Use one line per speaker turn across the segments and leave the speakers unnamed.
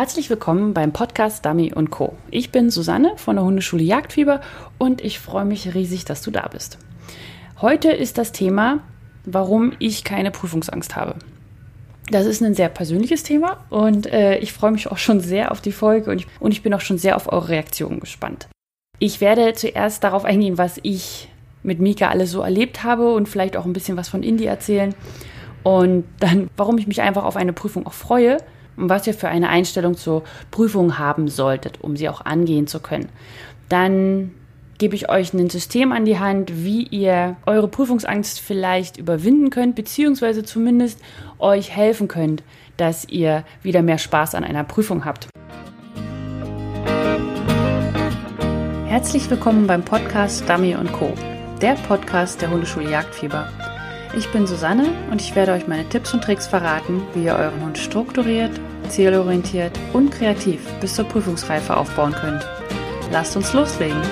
Herzlich willkommen beim Podcast Dummy Co. Ich bin Susanne von der Hundeschule Jagdfieber und ich freue mich riesig, dass du da bist. Heute ist das Thema, warum ich keine Prüfungsangst habe. Das ist ein sehr persönliches Thema und äh, ich freue mich auch schon sehr auf die Folge und ich, und ich bin auch schon sehr auf eure Reaktionen gespannt. Ich werde zuerst darauf eingehen, was ich mit Mika alles so erlebt habe und vielleicht auch ein bisschen was von Indie erzählen und dann, warum ich mich einfach auf eine Prüfung auch freue und was ihr für eine Einstellung zur Prüfung haben solltet, um sie auch angehen zu können. Dann gebe ich euch ein System an die Hand, wie ihr eure Prüfungsangst vielleicht überwinden könnt, beziehungsweise zumindest euch helfen könnt, dass ihr wieder mehr Spaß an einer Prüfung habt. Herzlich willkommen beim Podcast Dummy Co., der Podcast der Hundeschule Jagdfieber. Ich bin Susanne und ich werde euch meine Tipps und Tricks verraten, wie ihr euren Hund strukturiert, zielorientiert und kreativ bis zur Prüfungsreife aufbauen könnt. Lasst uns loslegen!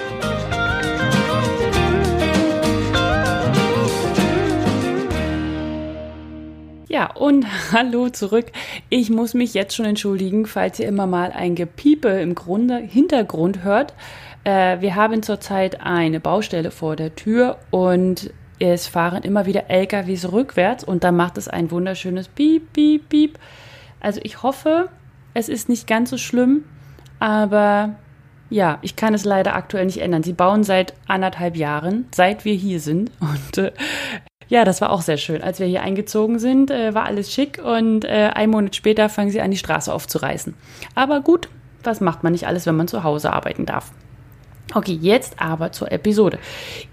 Ja, und hallo zurück. Ich muss mich jetzt schon entschuldigen, falls ihr immer mal ein Gepiepe im Grunde Hintergrund hört. Äh, wir haben zurzeit eine Baustelle vor der Tür und es fahren immer wieder LKWs rückwärts und dann macht es ein wunderschönes Piep, Piep, Piep. Also ich hoffe, es ist nicht ganz so schlimm, aber ja, ich kann es leider aktuell nicht ändern. Sie bauen seit anderthalb Jahren, seit wir hier sind. Und äh, ja, das war auch sehr schön. Als wir hier eingezogen sind, äh, war alles schick und äh, einen Monat später fangen sie an, die Straße aufzureißen. Aber gut, was macht man nicht alles, wenn man zu Hause arbeiten darf? Okay, jetzt aber zur Episode.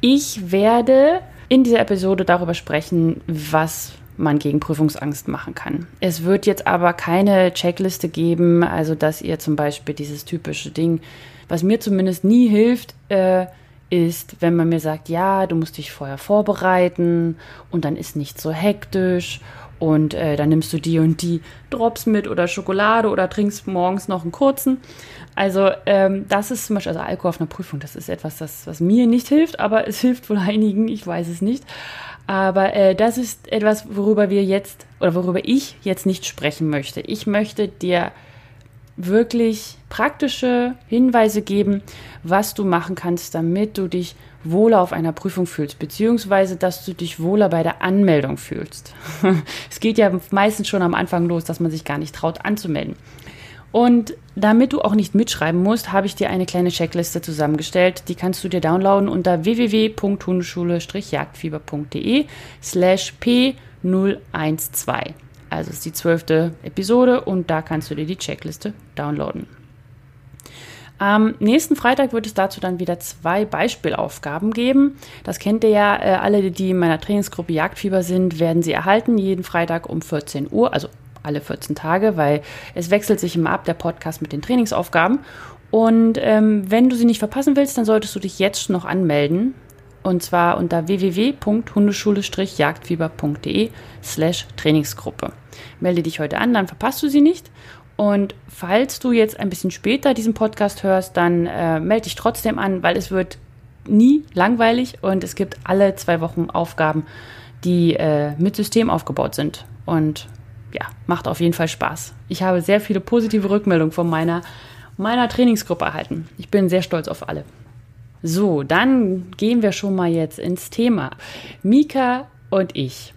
Ich werde in dieser Episode darüber sprechen, was man gegen Prüfungsangst machen kann. Es wird jetzt aber keine Checkliste geben, also dass ihr zum Beispiel dieses typische Ding, was mir zumindest nie hilft, äh, ist, wenn man mir sagt, ja, du musst dich vorher vorbereiten und dann ist nicht so hektisch und äh, dann nimmst du die und die Drops mit oder Schokolade oder trinkst morgens noch einen kurzen. Also ähm, das ist zum Beispiel, also Alkohol auf einer Prüfung, das ist etwas, das, was mir nicht hilft, aber es hilft wohl einigen, ich weiß es nicht. Aber äh, das ist etwas, worüber wir jetzt oder worüber ich jetzt nicht sprechen möchte. Ich möchte dir wirklich praktische Hinweise geben, was du machen kannst, damit du dich wohler auf einer Prüfung fühlst, beziehungsweise dass du dich wohler bei der Anmeldung fühlst. es geht ja meistens schon am Anfang los, dass man sich gar nicht traut anzumelden. Und damit du auch nicht mitschreiben musst, habe ich dir eine kleine Checkliste zusammengestellt. Die kannst du dir downloaden unter www.hundeschule-jagdfieber.de slash p012. Also ist die zwölfte Episode und da kannst du dir die Checkliste downloaden. Am nächsten Freitag wird es dazu dann wieder zwei Beispielaufgaben geben. Das kennt ihr ja, äh, alle, die in meiner Trainingsgruppe Jagdfieber sind, werden sie erhalten, jeden Freitag um 14 Uhr, also alle 14 Tage, weil es wechselt sich immer ab, der Podcast mit den Trainingsaufgaben. Und ähm, wenn du sie nicht verpassen willst, dann solltest du dich jetzt noch anmelden. Und zwar unter www.hundeschule-jagdfieber.de slash Trainingsgruppe. Melde dich heute an, dann verpasst du sie nicht. Und falls du jetzt ein bisschen später diesen Podcast hörst, dann äh, melde dich trotzdem an, weil es wird nie langweilig und es gibt alle zwei Wochen Aufgaben, die äh, mit System aufgebaut sind. Und ja, macht auf jeden Fall Spaß. Ich habe sehr viele positive Rückmeldungen von meiner, meiner Trainingsgruppe erhalten. Ich bin sehr stolz auf alle. So, dann gehen wir schon mal jetzt ins Thema. Mika und ich.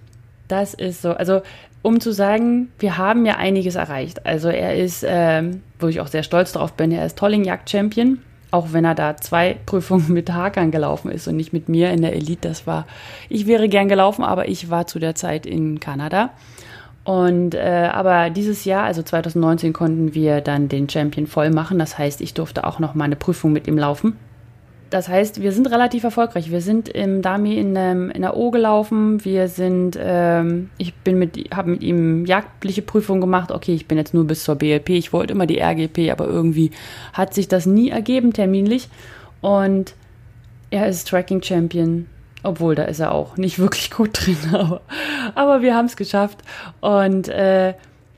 Das ist so, also um zu sagen, wir haben ja einiges erreicht. Also er ist, ähm, wo ich auch sehr stolz drauf bin, er ist Tolling-Jagd-Champion. Auch wenn er da zwei Prüfungen mit Hakan gelaufen ist und nicht mit mir in der Elite. Das war, ich wäre gern gelaufen, aber ich war zu der Zeit in Kanada. Und äh, aber dieses Jahr, also 2019, konnten wir dann den Champion voll machen. Das heißt, ich durfte auch noch mal eine Prüfung mit ihm laufen. Das heißt, wir sind relativ erfolgreich. Wir sind im Dami in, ähm, in der O gelaufen. Wir sind, ähm, ich bin mit, habe mit ihm jagdliche Prüfungen gemacht. Okay, ich bin jetzt nur bis zur BLP. Ich wollte immer die RGP, aber irgendwie hat sich das nie ergeben terminlich. Und er ist Tracking Champion obwohl, da ist er auch nicht wirklich gut drin, aber, aber wir haben es geschafft und äh,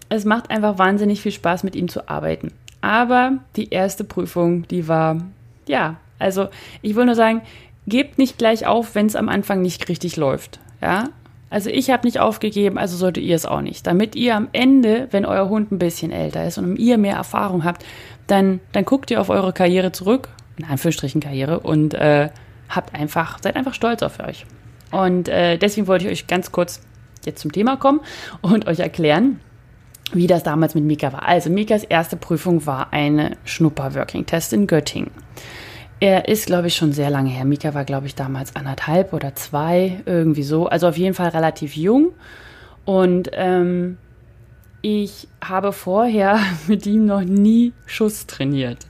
es macht einfach wahnsinnig viel Spaß, mit ihm zu arbeiten. Aber die erste Prüfung, die war, ja, also ich will nur sagen, gebt nicht gleich auf, wenn es am Anfang nicht richtig läuft. Ja, Also ich habe nicht aufgegeben, also solltet ihr es auch nicht. Damit ihr am Ende, wenn euer Hund ein bisschen älter ist und ihr mehr Erfahrung habt, dann, dann guckt ihr auf eure Karriere zurück, in Anführungsstrichen Karriere, und äh, habt einfach, seid einfach stolz auf euch. Und äh, deswegen wollte ich euch ganz kurz jetzt zum Thema kommen und euch erklären, wie das damals mit Mika war. Also Mikas erste Prüfung war eine Schnupper-Working-Test in Göttingen. Er ist, glaube ich, schon sehr lange her. Mika war, glaube ich, damals anderthalb oder zwei, irgendwie so. Also auf jeden Fall relativ jung. Und ähm, ich habe vorher mit ihm noch nie Schuss trainiert.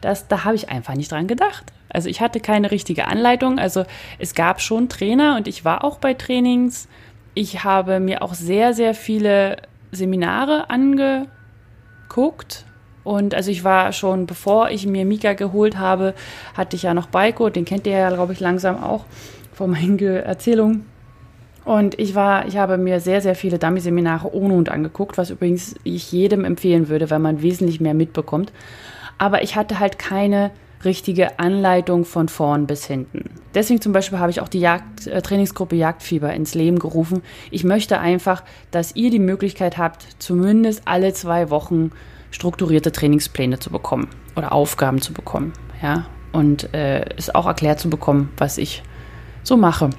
Das, da habe ich einfach nicht dran gedacht. Also ich hatte keine richtige Anleitung. Also es gab schon Trainer und ich war auch bei Trainings. Ich habe mir auch sehr, sehr viele Seminare angeguckt und also ich war schon, bevor ich mir Mika geholt habe, hatte ich ja noch Baiko, den kennt ihr ja, glaube ich, langsam auch von meinen Erzählungen. Und ich war, ich habe mir sehr, sehr viele Dummy-Seminare ohne Hund angeguckt, was übrigens ich jedem empfehlen würde, weil man wesentlich mehr mitbekommt. Aber ich hatte halt keine richtige Anleitung von vorn bis hinten. Deswegen zum Beispiel habe ich auch die Jagd, äh, Trainingsgruppe Jagdfieber ins Leben gerufen. Ich möchte einfach, dass ihr die Möglichkeit habt, zumindest alle zwei Wochen strukturierte Trainingspläne zu bekommen oder Aufgaben zu bekommen, ja, und äh, es auch erklärt zu bekommen, was ich so mache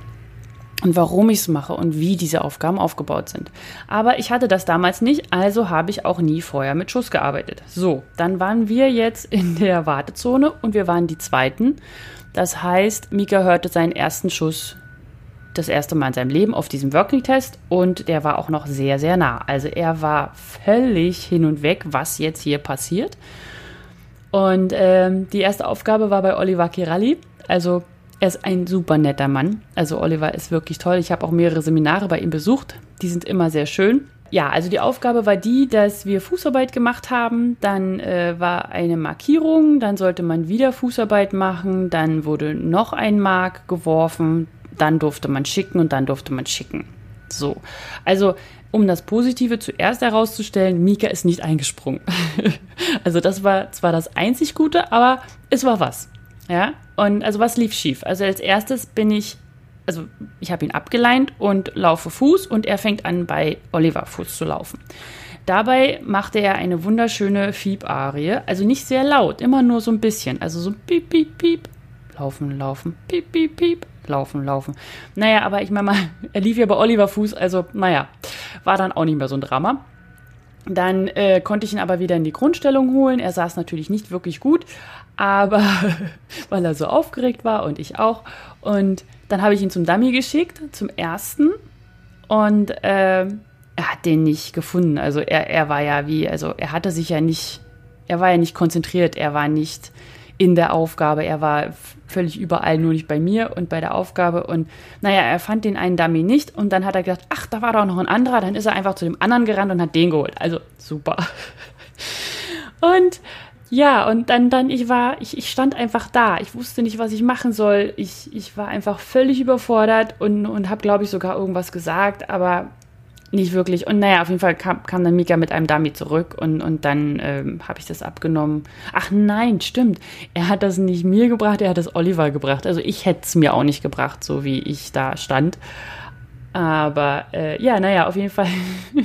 und warum ich es mache und wie diese Aufgaben aufgebaut sind. Aber ich hatte das damals nicht, also habe ich auch nie vorher mit Schuss gearbeitet. So, dann waren wir jetzt in der Wartezone und wir waren die Zweiten. Das heißt, Mika hörte seinen ersten Schuss das erste Mal in seinem Leben auf diesem Working-Test und der war auch noch sehr, sehr nah. Also er war völlig hin und weg, was jetzt hier passiert. Und ähm, die erste Aufgabe war bei Oliver Kiralli. Also er ist ein super netter Mann. Also Oliver ist wirklich toll. Ich habe auch mehrere Seminare bei ihm besucht. Die sind immer sehr schön. Ja, also die Aufgabe war die, dass wir Fußarbeit gemacht haben. Dann äh, war eine Markierung, dann sollte man wieder Fußarbeit machen, dann wurde noch ein Mark geworfen, dann durfte man schicken und dann durfte man schicken. So. Also, um das Positive zuerst herauszustellen, Mika ist nicht eingesprungen. also, das war zwar das einzig Gute, aber es war was. Ja. Und also, was lief schief? Also, als erstes bin ich, also, ich habe ihn abgeleint und laufe Fuß und er fängt an, bei Oliver Fuß zu laufen. Dabei machte er eine wunderschöne Fieb-Arie, also nicht sehr laut, immer nur so ein bisschen, also so piep, piep, piep, laufen, laufen, piep, piep, piep, laufen, laufen. Naja, aber ich meine mal, er lief ja bei Oliver Fuß, also naja, war dann auch nicht mehr so ein Drama. Dann äh, konnte ich ihn aber wieder in die Grundstellung holen. Er saß natürlich nicht wirklich gut, aber weil er so aufgeregt war und ich auch. Und dann habe ich ihn zum Dummy geschickt, zum ersten. Und äh, er hat den nicht gefunden. Also er, er war ja wie, also er hatte sich ja nicht, er war ja nicht konzentriert, er war nicht in der Aufgabe. Er war völlig überall, nur nicht bei mir und bei der Aufgabe. Und naja, er fand den einen Dummy nicht und dann hat er gedacht, ach, da war doch noch ein anderer. Dann ist er einfach zu dem anderen gerannt und hat den geholt. Also super. Und ja, und dann, dann, ich war, ich, ich stand einfach da. Ich wusste nicht, was ich machen soll. Ich, ich war einfach völlig überfordert und, und habe, glaube ich, sogar irgendwas gesagt, aber nicht wirklich. Und naja, auf jeden Fall kam, kam dann Mika mit einem Dummy zurück und, und dann ähm, habe ich das abgenommen. Ach nein, stimmt. Er hat das nicht mir gebracht, er hat es Oliver gebracht. Also ich hätte es mir auch nicht gebracht, so wie ich da stand. Aber äh, ja, naja, auf jeden Fall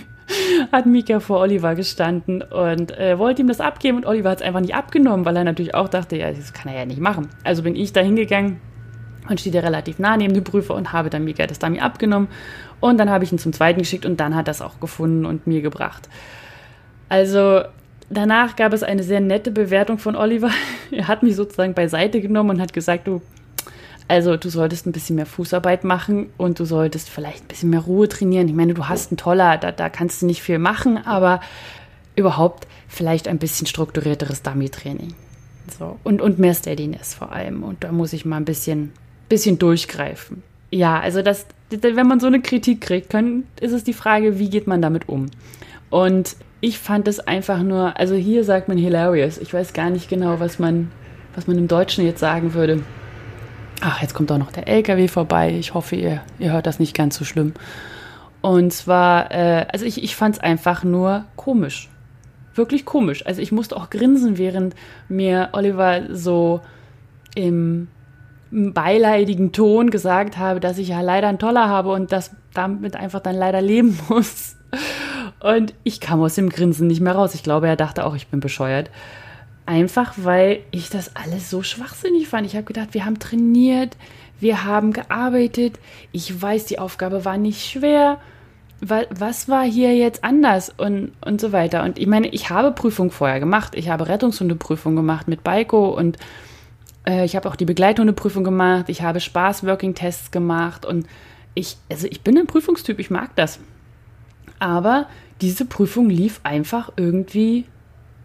hat Mika vor Oliver gestanden und äh, wollte ihm das abgeben und Oliver hat es einfach nicht abgenommen, weil er natürlich auch dachte, ja, das kann er ja nicht machen. Also bin ich da hingegangen und steht er relativ nah neben dem Prüfer und habe dann Mika das Dummy abgenommen und dann habe ich ihn zum zweiten geschickt und dann hat er es auch gefunden und mir gebracht. Also danach gab es eine sehr nette Bewertung von Oliver. Er hat mich sozusagen beiseite genommen und hat gesagt, du, also du solltest ein bisschen mehr Fußarbeit machen und du solltest vielleicht ein bisschen mehr Ruhe trainieren. Ich meine, du hast einen Toller, da, da kannst du nicht viel machen, aber überhaupt vielleicht ein bisschen strukturierteres Dummy-Training. So. Und, und mehr Steadiness vor allem. Und da muss ich mal ein bisschen, bisschen durchgreifen. Ja, also das, wenn man so eine Kritik kriegt, ist es die Frage, wie geht man damit um? Und ich fand es einfach nur, also hier sagt man hilarious. Ich weiß gar nicht genau, was man, was man im Deutschen jetzt sagen würde. Ach, jetzt kommt auch noch der LKW vorbei. Ich hoffe, ihr, ihr hört das nicht ganz so schlimm. Und zwar, äh, also ich, ich fand es einfach nur komisch. Wirklich komisch. Also ich musste auch grinsen, während mir Oliver so im beileidigen Ton gesagt habe, dass ich ja leider einen Toller habe und dass damit einfach dann leider leben muss. Und ich kam aus dem Grinsen nicht mehr raus. Ich glaube, er dachte auch, ich bin bescheuert. Einfach weil ich das alles so schwachsinnig fand. Ich habe gedacht, wir haben trainiert, wir haben gearbeitet. Ich weiß, die Aufgabe war nicht schwer. Was war hier jetzt anders und, und so weiter? Und ich meine, ich habe Prüfung vorher gemacht. Ich habe Rettungshundeprüfung gemacht mit Baiko und äh, ich habe auch die Begleithundeprüfung gemacht. Ich habe Spaß-Working-Tests gemacht und ich, also ich bin ein Prüfungstyp, ich mag das. Aber diese Prüfung lief einfach irgendwie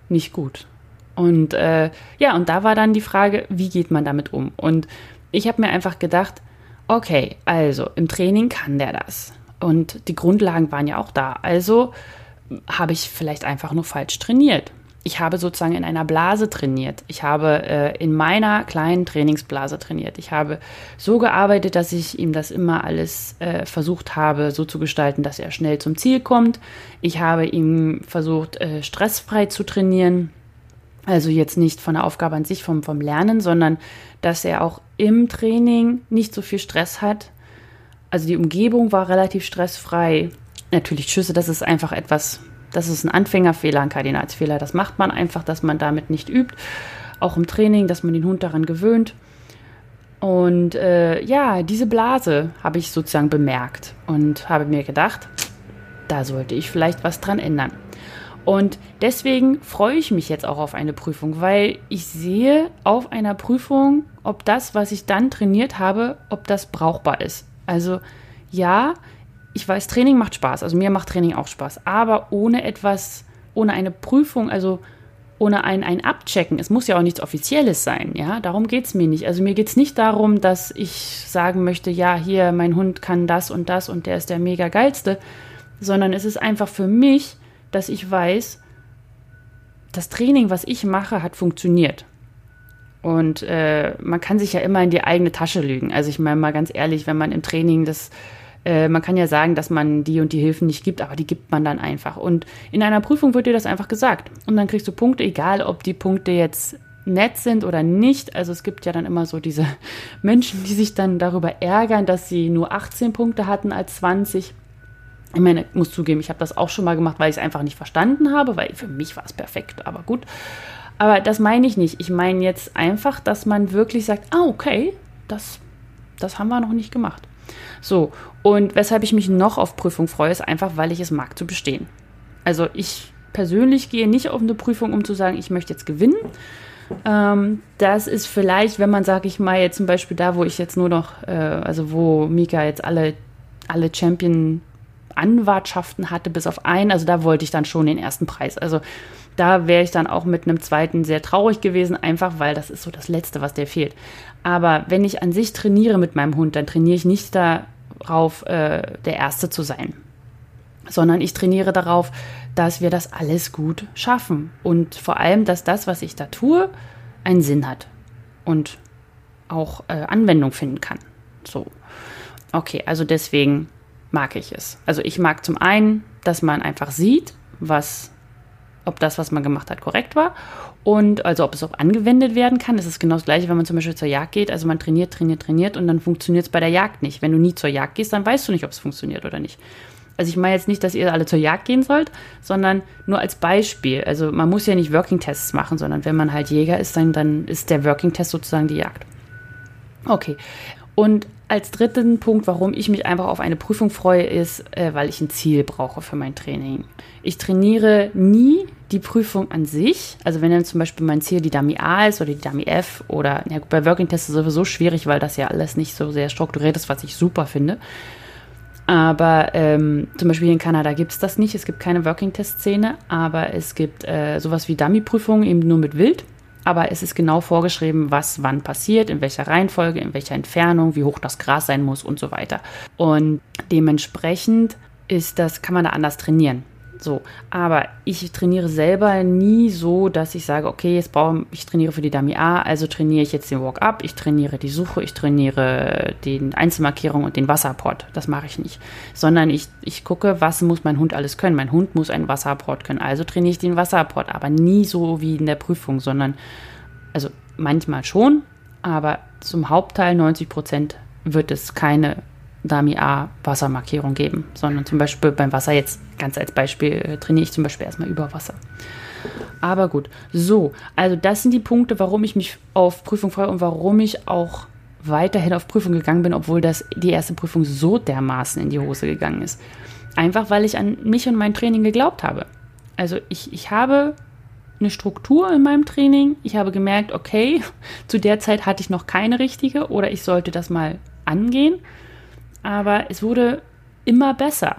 nicht gut. Und äh, ja, und da war dann die Frage, wie geht man damit um? Und ich habe mir einfach gedacht, okay, also im Training kann der das. Und die Grundlagen waren ja auch da. Also habe ich vielleicht einfach nur falsch trainiert. Ich habe sozusagen in einer Blase trainiert. Ich habe äh, in meiner kleinen Trainingsblase trainiert. Ich habe so gearbeitet, dass ich ihm das immer alles äh, versucht habe, so zu gestalten, dass er schnell zum Ziel kommt. Ich habe ihm versucht, äh, stressfrei zu trainieren. Also jetzt nicht von der Aufgabe an sich, vom, vom Lernen, sondern dass er auch im Training nicht so viel Stress hat. Also die Umgebung war relativ stressfrei. Natürlich Schüsse, das ist einfach etwas, das ist ein Anfängerfehler, ein Kardinalsfehler. Das macht man einfach, dass man damit nicht übt. Auch im Training, dass man den Hund daran gewöhnt. Und äh, ja, diese Blase habe ich sozusagen bemerkt und habe mir gedacht, da sollte ich vielleicht was dran ändern. Und deswegen freue ich mich jetzt auch auf eine Prüfung, weil ich sehe auf einer Prüfung, ob das, was ich dann trainiert habe, ob das brauchbar ist. Also ja, ich weiß, Training macht Spaß. Also mir macht Training auch Spaß. Aber ohne etwas, ohne eine Prüfung, also ohne ein, ein Abchecken. Es muss ja auch nichts Offizielles sein, ja. Darum geht es mir nicht. Also mir geht es nicht darum, dass ich sagen möchte, ja, hier, mein Hund kann das und das und der ist der mega geilste, sondern es ist einfach für mich dass ich weiß, das Training, was ich mache, hat funktioniert. Und äh, man kann sich ja immer in die eigene Tasche lügen. Also ich meine mal ganz ehrlich, wenn man im Training das, äh, man kann ja sagen, dass man die und die Hilfen nicht gibt, aber die gibt man dann einfach. Und in einer Prüfung wird dir das einfach gesagt. Und dann kriegst du Punkte, egal ob die Punkte jetzt nett sind oder nicht. Also es gibt ja dann immer so diese Menschen, die sich dann darüber ärgern, dass sie nur 18 Punkte hatten als 20. Ich meine, ich muss zugeben, ich habe das auch schon mal gemacht, weil ich es einfach nicht verstanden habe, weil für mich war es perfekt, aber gut. Aber das meine ich nicht. Ich meine jetzt einfach, dass man wirklich sagt, ah, okay, das, das haben wir noch nicht gemacht. So, und weshalb ich mich noch auf Prüfung freue, ist einfach, weil ich es mag zu bestehen. Also ich persönlich gehe nicht auf eine Prüfung, um zu sagen, ich möchte jetzt gewinnen. Ähm, das ist vielleicht, wenn man, sage ich mal, jetzt zum Beispiel da, wo ich jetzt nur noch, äh, also wo Mika jetzt alle, alle Champion Anwartschaften hatte, bis auf einen. Also da wollte ich dann schon den ersten Preis. Also da wäre ich dann auch mit einem zweiten sehr traurig gewesen, einfach weil das ist so das Letzte, was der fehlt. Aber wenn ich an sich trainiere mit meinem Hund, dann trainiere ich nicht darauf, äh, der Erste zu sein, sondern ich trainiere darauf, dass wir das alles gut schaffen und vor allem, dass das, was ich da tue, einen Sinn hat und auch äh, Anwendung finden kann. So. Okay, also deswegen mag ich es. Also ich mag zum einen, dass man einfach sieht, was, ob das, was man gemacht hat, korrekt war. Und also ob es auch angewendet werden kann. Es ist genau das gleiche, wenn man zum Beispiel zur Jagd geht. Also man trainiert, trainiert, trainiert und dann funktioniert es bei der Jagd nicht. Wenn du nie zur Jagd gehst, dann weißt du nicht, ob es funktioniert oder nicht. Also ich meine jetzt nicht, dass ihr alle zur Jagd gehen sollt, sondern nur als Beispiel. Also man muss ja nicht Working Tests machen, sondern wenn man halt Jäger ist, dann, dann ist der Working Test sozusagen die Jagd. Okay. Und als dritten Punkt, warum ich mich einfach auf eine Prüfung freue, ist, äh, weil ich ein Ziel brauche für mein Training. Ich trainiere nie die Prüfung an sich. Also wenn dann zum Beispiel mein Ziel die Dummy A ist oder die Dummy F oder ja, bei Working Tests ist es sowieso schwierig, weil das ja alles nicht so sehr strukturiert ist, was ich super finde. Aber ähm, zum Beispiel in Kanada gibt es das nicht. Es gibt keine Working Test Szene, aber es gibt äh, sowas wie Dummy-Prüfungen eben nur mit Wild aber es ist genau vorgeschrieben, was wann passiert, in welcher Reihenfolge, in welcher Entfernung, wie hoch das Gras sein muss und so weiter. Und dementsprechend ist das, kann man da anders trainieren. So, aber ich trainiere selber nie so, dass ich sage, okay, jetzt brauche ich trainiere für die Dummy A, also trainiere ich jetzt den Walk-up, ich trainiere die Suche, ich trainiere die Einzelmarkierung und den Wasserport. Das mache ich nicht. Sondern ich, ich gucke, was muss mein Hund alles können. Mein Hund muss einen Wasserport können, also trainiere ich den Wasserport, aber nie so wie in der Prüfung, sondern also manchmal schon, aber zum Hauptteil 90 Prozent wird es keine Dami A Wassermarkierung geben, sondern zum Beispiel beim Wasser jetzt ganz als Beispiel äh, trainiere ich zum Beispiel erstmal über Wasser. Aber gut, so, also das sind die Punkte, warum ich mich auf Prüfung freue und warum ich auch weiterhin auf Prüfung gegangen bin, obwohl das die erste Prüfung so dermaßen in die Hose gegangen ist. Einfach weil ich an mich und mein Training geglaubt habe. Also ich, ich habe eine Struktur in meinem Training. Ich habe gemerkt, okay, zu der Zeit hatte ich noch keine richtige oder ich sollte das mal angehen. Aber es wurde immer besser.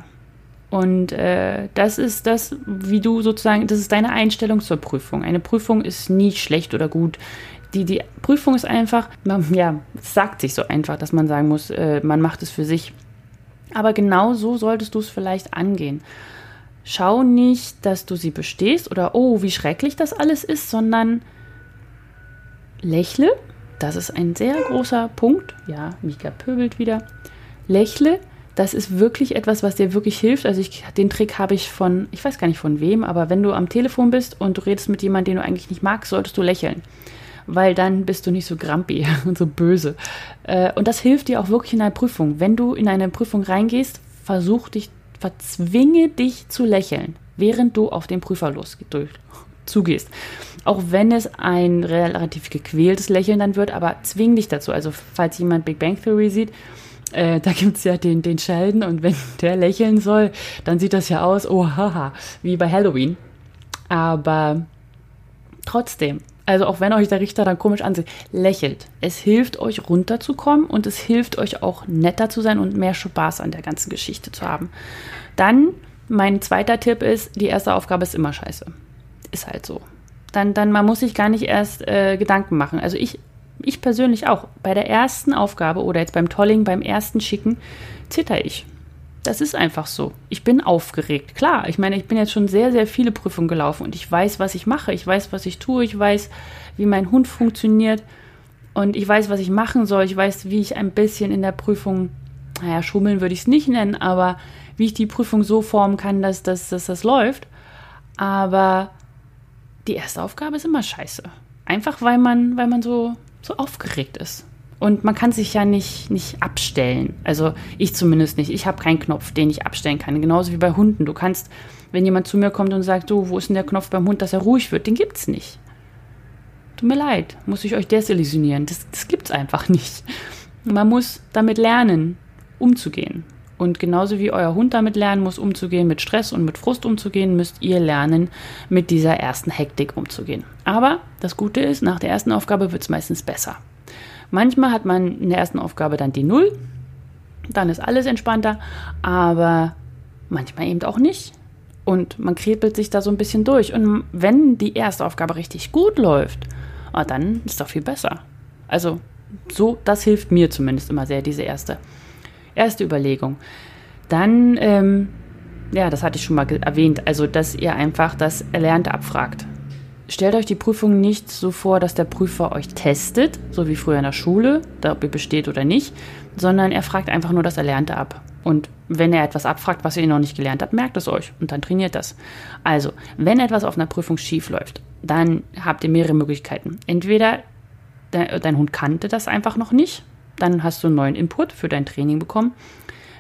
Und äh, das ist das, wie du sozusagen, das ist deine Einstellung zur Prüfung. Eine Prüfung ist nie schlecht oder gut. Die, die Prüfung ist einfach, ja, es sagt sich so einfach, dass man sagen muss, äh, man macht es für sich. Aber genau so solltest du es vielleicht angehen. Schau nicht, dass du sie bestehst oder oh, wie schrecklich das alles ist, sondern lächle. Das ist ein sehr großer Punkt. Ja, Mika pöbelt wieder. Lächle. Das ist wirklich etwas, was dir wirklich hilft. Also ich, den Trick habe ich von, ich weiß gar nicht von wem, aber wenn du am Telefon bist und du redest mit jemandem, den du eigentlich nicht magst, solltest du lächeln. Weil dann bist du nicht so grumpy und so böse. Äh, und das hilft dir auch wirklich in einer Prüfung. Wenn du in eine Prüfung reingehst, versuch dich verzwinge dich zu lächeln, während du auf den Prüfer zugehst. Auch wenn es ein relativ gequältes Lächeln dann wird, aber zwing dich dazu. Also falls jemand Big Bang Theory sieht, äh, da gibt es ja den, den Sheldon und wenn der lächeln soll, dann sieht das ja aus, oh haha, wie bei Halloween. Aber trotzdem, also auch wenn euch der Richter dann komisch ansieht, lächelt. Es hilft euch runterzukommen und es hilft euch auch netter zu sein und mehr Spaß an der ganzen Geschichte zu haben. Dann, mein zweiter Tipp ist, die erste Aufgabe ist immer scheiße. Ist halt so. Dann, dann man muss sich gar nicht erst äh, Gedanken machen. Also ich, ich persönlich auch. Bei der ersten Aufgabe oder jetzt beim Tolling, beim ersten Schicken, zitter ich. Das ist einfach so. Ich bin aufgeregt. Klar, ich meine, ich bin jetzt schon sehr, sehr viele Prüfungen gelaufen und ich weiß, was ich mache. Ich weiß, was ich tue. Ich weiß, wie mein Hund funktioniert. Und ich weiß, was ich machen soll. Ich weiß, wie ich ein bisschen in der Prüfung, naja, schummeln würde ich es nicht nennen, aber wie ich die Prüfung so formen kann, dass, dass, dass das läuft. Aber die erste Aufgabe ist immer scheiße. Einfach weil man, weil man so, so aufgeregt ist. Und man kann sich ja nicht, nicht abstellen. Also ich zumindest nicht. Ich habe keinen Knopf, den ich abstellen kann. Genauso wie bei Hunden. Du kannst, wenn jemand zu mir kommt und sagt, so, wo ist denn der Knopf beim Hund, dass er ruhig wird, den gibt's nicht. Tut mir leid, muss ich euch desillusionieren. Das, das gibt's einfach nicht. Man muss damit lernen, umzugehen. Und genauso wie euer Hund damit lernen muss, umzugehen, mit Stress und mit Frust umzugehen, müsst ihr lernen, mit dieser ersten Hektik umzugehen. Aber das Gute ist, nach der ersten Aufgabe wird es meistens besser. Manchmal hat man in der ersten Aufgabe dann die Null, dann ist alles entspannter, aber manchmal eben auch nicht. Und man krepelt sich da so ein bisschen durch. Und wenn die erste Aufgabe richtig gut läuft, ah, dann ist doch viel besser. Also so, das hilft mir zumindest immer sehr, diese erste, erste Überlegung. Dann, ähm, ja, das hatte ich schon mal erwähnt, also dass ihr einfach das Erlernte abfragt stellt euch die Prüfung nicht so vor, dass der Prüfer euch testet, so wie früher in der Schule, ob ihr besteht oder nicht, sondern er fragt einfach nur das Erlernte ab. Und wenn er etwas abfragt, was ihr noch nicht gelernt habt, merkt es euch und dann trainiert das. Also, wenn etwas auf einer Prüfung schief läuft, dann habt ihr mehrere Möglichkeiten. Entweder dein Hund kannte das einfach noch nicht, dann hast du einen neuen Input für dein Training bekommen.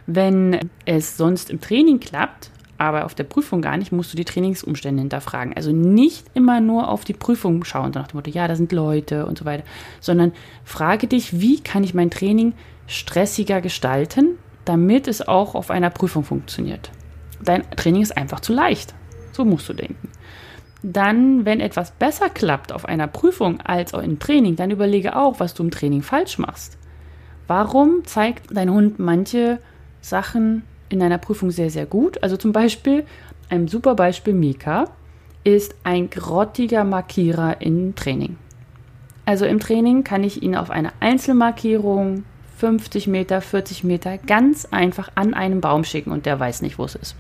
Wenn es sonst im Training klappt, aber auf der Prüfung gar nicht, musst du die Trainingsumstände hinterfragen. Also nicht immer nur auf die Prüfung schauen, nach dem Motto, ja, da sind Leute und so weiter, sondern frage dich, wie kann ich mein Training stressiger gestalten, damit es auch auf einer Prüfung funktioniert. Dein Training ist einfach zu leicht. So musst du denken. Dann, wenn etwas besser klappt auf einer Prüfung als im Training, dann überlege auch, was du im Training falsch machst. Warum zeigt dein Hund manche Sachen in einer Prüfung sehr, sehr gut. Also zum Beispiel, ein super Beispiel Mika ist ein grottiger Markierer im Training. Also im Training kann ich ihn auf eine Einzelmarkierung 50 Meter, 40 Meter ganz einfach an einen Baum schicken und der weiß nicht, wo es ist.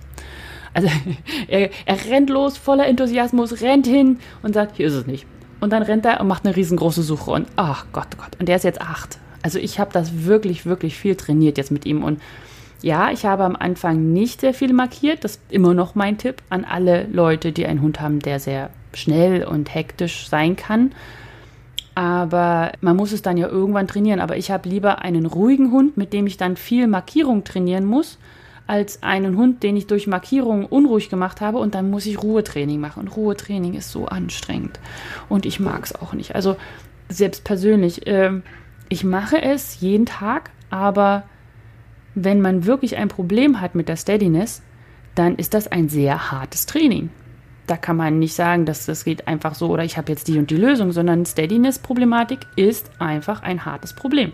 Also er, er rennt los, voller Enthusiasmus, rennt hin und sagt, hier ist es nicht. Und dann rennt er und macht eine riesengroße Suche und ach Gott, Gott. Und der ist jetzt acht. Also ich habe das wirklich, wirklich viel trainiert jetzt mit ihm und ja, ich habe am Anfang nicht sehr viel markiert. Das ist immer noch mein Tipp an alle Leute, die einen Hund haben, der sehr schnell und hektisch sein kann. Aber man muss es dann ja irgendwann trainieren. Aber ich habe lieber einen ruhigen Hund, mit dem ich dann viel Markierung trainieren muss, als einen Hund, den ich durch Markierung unruhig gemacht habe und dann muss ich Ruhetraining machen. Und Ruhetraining ist so anstrengend. Und ich mag es auch nicht. Also selbst persönlich, äh, ich mache es jeden Tag, aber wenn man wirklich ein Problem hat mit der Steadiness, dann ist das ein sehr hartes Training. Da kann man nicht sagen, dass das geht einfach so oder ich habe jetzt die und die Lösung, sondern Steadiness-Problematik ist einfach ein hartes Problem.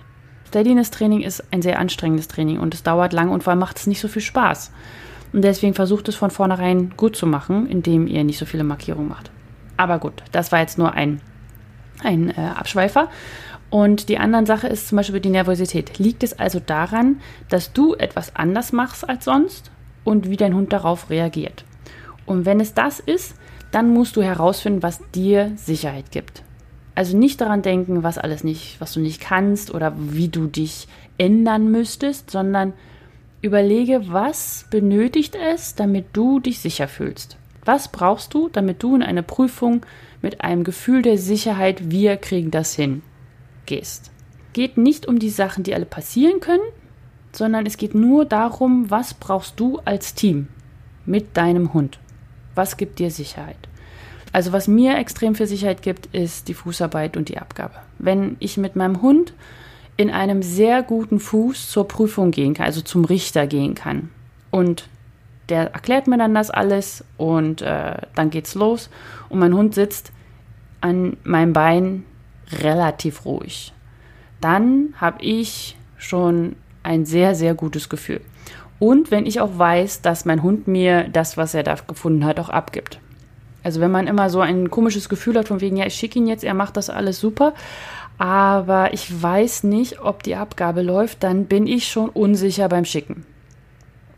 Steadiness-Training ist ein sehr anstrengendes Training und es dauert lang und vor allem macht es nicht so viel Spaß. Und deswegen versucht es von vornherein gut zu machen, indem ihr nicht so viele Markierungen macht. Aber gut, das war jetzt nur ein, ein äh, Abschweifer. Und die andere Sache ist zum Beispiel die Nervosität. Liegt es also daran, dass du etwas anders machst als sonst und wie dein Hund darauf reagiert? Und wenn es das ist, dann musst du herausfinden, was dir Sicherheit gibt. Also nicht daran denken, was alles nicht, was du nicht kannst oder wie du dich ändern müsstest, sondern überlege, was benötigt es, damit du dich sicher fühlst. Was brauchst du, damit du in eine Prüfung mit einem Gefühl der Sicherheit, wir kriegen das hin, gehst? Geht nicht um die Sachen, die alle passieren können, sondern es geht nur darum, was brauchst du als Team mit deinem Hund? Was gibt dir Sicherheit? Also was mir extrem viel Sicherheit gibt, ist die Fußarbeit und die Abgabe. Wenn ich mit meinem Hund in einem sehr guten Fuß zur Prüfung gehen kann, also zum Richter gehen kann und der erklärt mir dann das alles und äh, dann geht's los und mein Hund sitzt an meinem Bein relativ ruhig. Dann habe ich schon ein sehr, sehr gutes Gefühl. Und wenn ich auch weiß, dass mein Hund mir das, was er da gefunden hat, auch abgibt. Also wenn man immer so ein komisches Gefühl hat von wegen, ja, ich schicke ihn jetzt, er macht das alles super, aber ich weiß nicht, ob die Abgabe läuft, dann bin ich schon unsicher beim Schicken.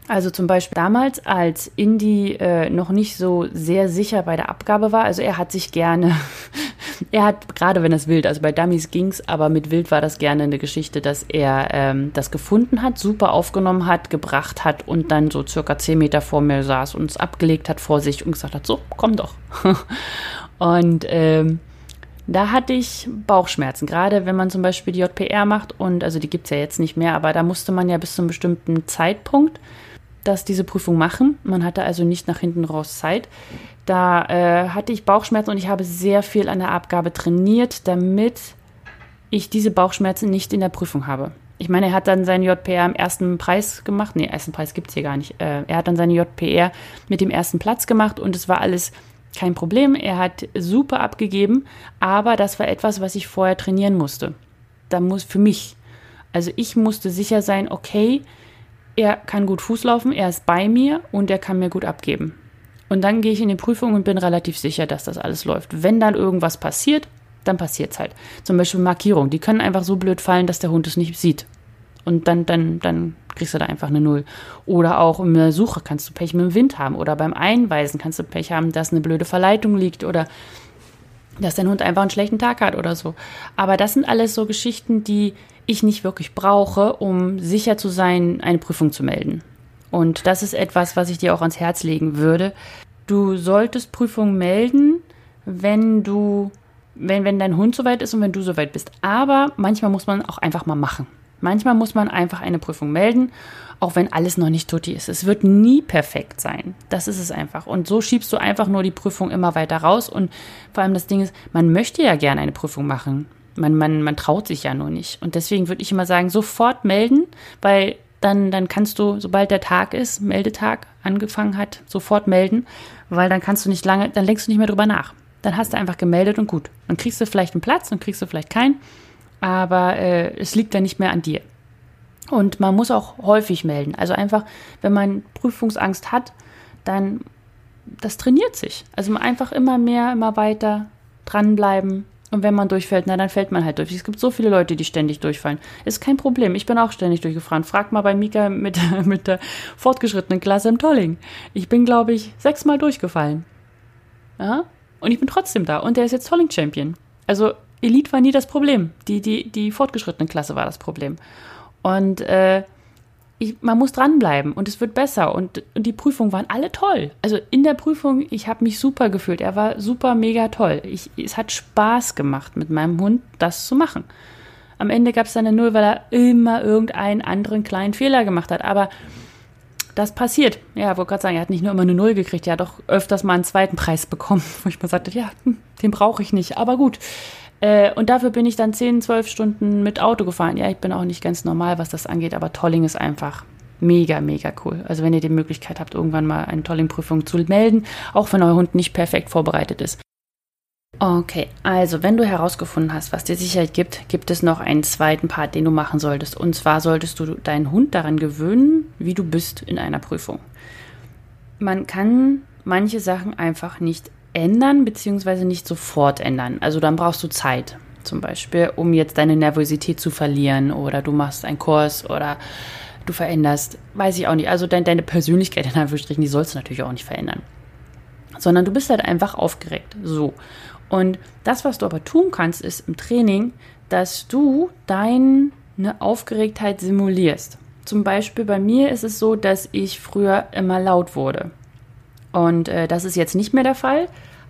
Also zum Beispiel damals, als Indy äh, noch nicht so sehr sicher bei der Abgabe war, also er hat sich gerne, er hat, gerade wenn es wild, also bei Dummies ging's, aber mit Wild war das gerne eine Geschichte, dass er ähm, das gefunden hat, super aufgenommen hat, gebracht hat und dann so circa zehn Meter vor mir saß und es abgelegt hat vor sich und gesagt hat, so, komm doch. und ähm, da hatte ich Bauchschmerzen, gerade wenn man zum Beispiel die JPR macht und, also die gibt's ja jetzt nicht mehr, aber da musste man ja bis zu einem bestimmten Zeitpunkt dass diese Prüfung machen. Man hatte also nicht nach hinten raus Zeit. Da äh, hatte ich Bauchschmerzen und ich habe sehr viel an der Abgabe trainiert, damit ich diese Bauchschmerzen nicht in der Prüfung habe. Ich meine, er hat dann seinen JPR im ersten Preis gemacht. Nee, ersten Preis gibt es hier gar nicht. Äh, er hat dann seine JPR mit dem ersten Platz gemacht und es war alles kein Problem. Er hat super abgegeben, aber das war etwas, was ich vorher trainieren musste. Da muss für mich. Also ich musste sicher sein, okay, er kann gut Fuß laufen, er ist bei mir und er kann mir gut abgeben. Und dann gehe ich in die Prüfung und bin relativ sicher, dass das alles läuft. Wenn dann irgendwas passiert, dann passiert es halt. Zum Beispiel Markierung. Die können einfach so blöd fallen, dass der Hund es nicht sieht. Und dann, dann, dann kriegst du da einfach eine Null. Oder auch in der Suche kannst du Pech mit dem Wind haben. Oder beim Einweisen kannst du Pech haben, dass eine blöde Verleitung liegt. Oder dass dein Hund einfach einen schlechten Tag hat oder so. Aber das sind alles so Geschichten, die ich nicht wirklich brauche, um sicher zu sein, eine Prüfung zu melden. Und das ist etwas, was ich dir auch ans Herz legen würde. Du solltest Prüfungen melden, wenn du, wenn, wenn dein Hund soweit ist und wenn du soweit bist. Aber manchmal muss man auch einfach mal machen. Manchmal muss man einfach eine Prüfung melden, auch wenn alles noch nicht tutti ist. Es wird nie perfekt sein. Das ist es einfach. Und so schiebst du einfach nur die Prüfung immer weiter raus. Und vor allem das Ding ist, man möchte ja gerne eine Prüfung machen. Man, man, man traut sich ja nur nicht. Und deswegen würde ich immer sagen, sofort melden, weil dann, dann kannst du, sobald der Tag ist, Meldetag angefangen hat, sofort melden, weil dann kannst du nicht lange, dann denkst du nicht mehr drüber nach. Dann hast du einfach gemeldet und gut. Dann kriegst du vielleicht einen Platz, dann kriegst du vielleicht keinen, aber äh, es liegt dann nicht mehr an dir. Und man muss auch häufig melden. Also einfach, wenn man Prüfungsangst hat, dann das trainiert sich. Also einfach immer mehr, immer weiter dranbleiben, und wenn man durchfällt, na, dann fällt man halt durch. Es gibt so viele Leute, die ständig durchfallen. Ist kein Problem. Ich bin auch ständig durchgefahren. Frag mal bei Mika mit, mit der fortgeschrittenen Klasse im Tolling. Ich bin, glaube ich, sechsmal durchgefallen. Ja? Und ich bin trotzdem da. Und der ist jetzt Tolling-Champion. Also Elite war nie das Problem. Die, die, die fortgeschrittene Klasse war das Problem. Und äh, ich, man muss dranbleiben und es wird besser. Und, und die Prüfungen waren alle toll. Also in der Prüfung, ich habe mich super gefühlt. Er war super, mega toll. Ich, es hat Spaß gemacht, mit meinem Hund das zu machen. Am Ende gab es dann eine Null, weil er immer irgendeinen anderen kleinen Fehler gemacht hat. Aber das passiert. Ja, wollte gerade sagen, er hat nicht nur immer eine Null gekriegt, er hat auch öfters mal einen zweiten Preis bekommen, wo ich mal sagte, ja, hm, den brauche ich nicht. Aber gut. Äh, und dafür bin ich dann 10, 12 Stunden mit Auto gefahren. Ja, ich bin auch nicht ganz normal, was das angeht, aber Tolling ist einfach mega, mega cool. Also wenn ihr die Möglichkeit habt, irgendwann mal eine Tolling-Prüfung zu melden, auch wenn euer Hund nicht perfekt vorbereitet ist. Okay, also wenn du herausgefunden hast, was dir Sicherheit gibt, gibt es noch einen zweiten Part, den du machen solltest. Und zwar solltest du deinen Hund daran gewöhnen, wie du bist in einer Prüfung. Man kann manche Sachen einfach nicht ändern, beziehungsweise nicht sofort ändern. Also dann brauchst du Zeit, zum Beispiel, um jetzt deine Nervosität zu verlieren oder du machst einen Kurs oder du veränderst, weiß ich auch nicht. Also deine Persönlichkeit in Anführungsstrichen, die sollst du natürlich auch nicht verändern. Sondern du bist halt einfach aufgeregt. So. Und das, was du aber tun kannst, ist im Training, dass du deine Aufgeregtheit simulierst. Zum Beispiel bei mir ist es so, dass ich früher immer laut wurde. Und äh, das ist jetzt nicht mehr der Fall.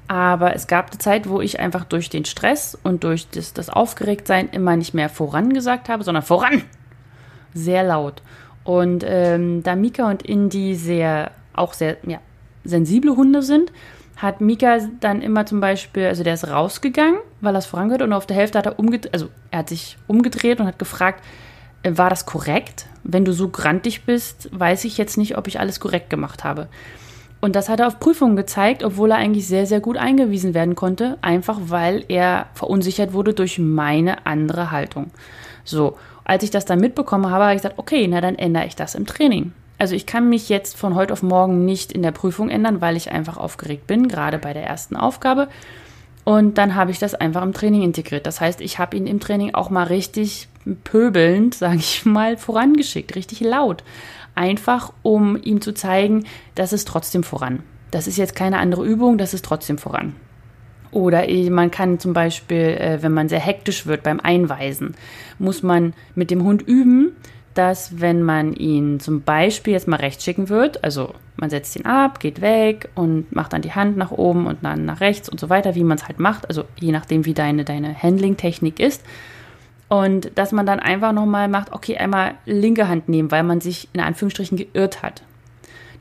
Aber es gab eine Zeit, wo ich einfach durch den Stress und durch das, das Aufgeregtsein immer nicht mehr voran gesagt habe, sondern voran. Sehr laut. Und ähm, da Mika und Indy sehr, auch sehr ja, sensible Hunde sind, hat Mika dann immer zum Beispiel, also der ist rausgegangen, weil er es vorangehört und auf der Hälfte hat er umgedreht, also er hat sich umgedreht und hat gefragt, äh, war das korrekt? Wenn du so grantig bist, weiß ich jetzt nicht, ob ich alles korrekt gemacht habe. Und das hat er auf Prüfungen gezeigt, obwohl er eigentlich sehr, sehr gut eingewiesen werden konnte, einfach weil er verunsichert wurde durch meine andere Haltung. So, als ich das dann mitbekommen habe, habe ich gesagt, okay, na dann ändere ich das im Training. Also ich kann mich jetzt von heute auf morgen nicht in der Prüfung ändern, weil ich einfach aufgeregt bin, gerade bei der ersten Aufgabe. Und dann habe ich das einfach im Training integriert. Das heißt, ich habe ihn im Training auch mal richtig pöbelnd, sage ich mal, vorangeschickt, richtig laut einfach um ihm zu zeigen, das ist trotzdem voran. Das ist jetzt keine andere Übung, das ist trotzdem voran. Oder man kann zum Beispiel, äh, wenn man sehr hektisch wird beim Einweisen, muss man mit dem Hund üben, dass wenn man ihn zum Beispiel jetzt mal rechts schicken wird, also man setzt ihn ab, geht weg und macht dann die Hand nach oben und dann nach rechts und so weiter, wie man es halt macht, also je nachdem, wie deine, deine Handling-Technik ist, und dass man dann einfach nochmal macht, okay, einmal linke Hand nehmen, weil man sich in Anführungsstrichen geirrt hat.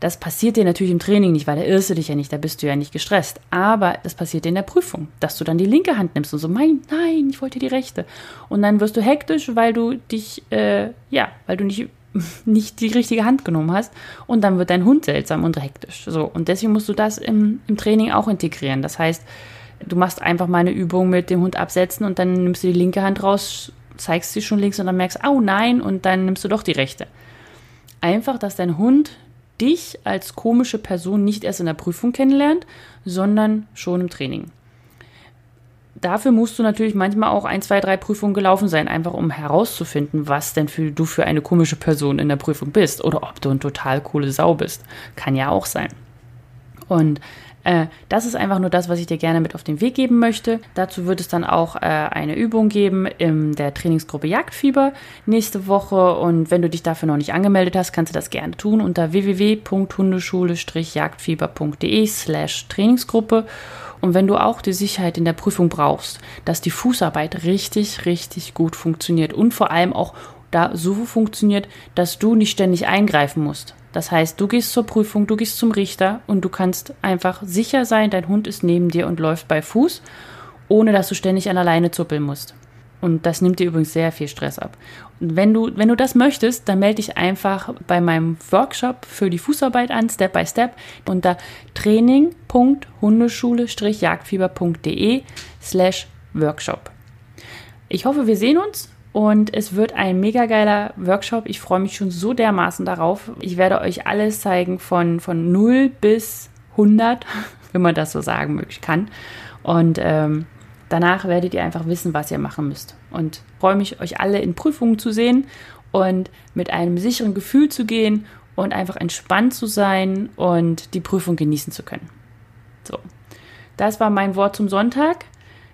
Das passiert dir natürlich im Training nicht, weil da irrst du dich ja nicht, da bist du ja nicht gestresst. Aber das passiert dir in der Prüfung, dass du dann die linke Hand nimmst und so, mein, nein, ich wollte die rechte. Und dann wirst du hektisch, weil du dich, äh, ja, weil du nicht, nicht die richtige Hand genommen hast. Und dann wird dein Hund seltsam und hektisch. So, und deswegen musst du das im, im Training auch integrieren. Das heißt, du machst einfach mal eine Übung mit dem Hund absetzen und dann nimmst du die linke Hand raus, zeigst sie schon links und dann merkst, oh nein, und dann nimmst du doch die rechte. Einfach, dass dein Hund dich als komische Person nicht erst in der Prüfung kennenlernt, sondern schon im Training. Dafür musst du natürlich manchmal auch ein, zwei, drei Prüfungen gelaufen sein, einfach um herauszufinden, was denn für, du für eine komische Person in der Prüfung bist oder ob du ein total coole Sau bist. Kann ja auch sein. Und äh, das ist einfach nur das, was ich dir gerne mit auf den Weg geben möchte. Dazu wird es dann auch äh, eine Übung geben in der Trainingsgruppe Jagdfieber nächste Woche. Und wenn du dich dafür noch nicht angemeldet hast, kannst du das gerne tun unter www.hundeschule-jagdfieber.de slash Trainingsgruppe. Und wenn du auch die Sicherheit in der Prüfung brauchst, dass die Fußarbeit richtig, richtig gut funktioniert und vor allem auch da so funktioniert, dass du nicht ständig eingreifen musst, das heißt, du gehst zur Prüfung, du gehst zum Richter und du kannst einfach sicher sein, dein Hund ist neben dir und läuft bei Fuß, ohne dass du ständig an der Leine zuppeln musst. Und das nimmt dir übrigens sehr viel Stress ab. Und wenn du, wenn du das möchtest, dann melde dich einfach bei meinem Workshop für die Fußarbeit an, Step by Step, unter training.hundeschule-jagdfieber.de slash Workshop. Ich hoffe, wir sehen uns und es wird ein mega geiler Workshop. Ich freue mich schon so dermaßen darauf. Ich werde euch alles zeigen von, von 0 bis 100, wenn man das so sagen möglich kann. Und ähm, danach werdet ihr einfach wissen, was ihr machen müsst. Und freue mich, euch alle in Prüfungen zu sehen und mit einem sicheren Gefühl zu gehen und einfach entspannt zu sein und die Prüfung genießen zu können. So, das war mein Wort zum Sonntag.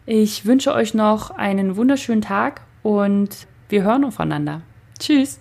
Ich wünsche euch noch einen wunderschönen Tag und wir hören aufeinander. Tschüss.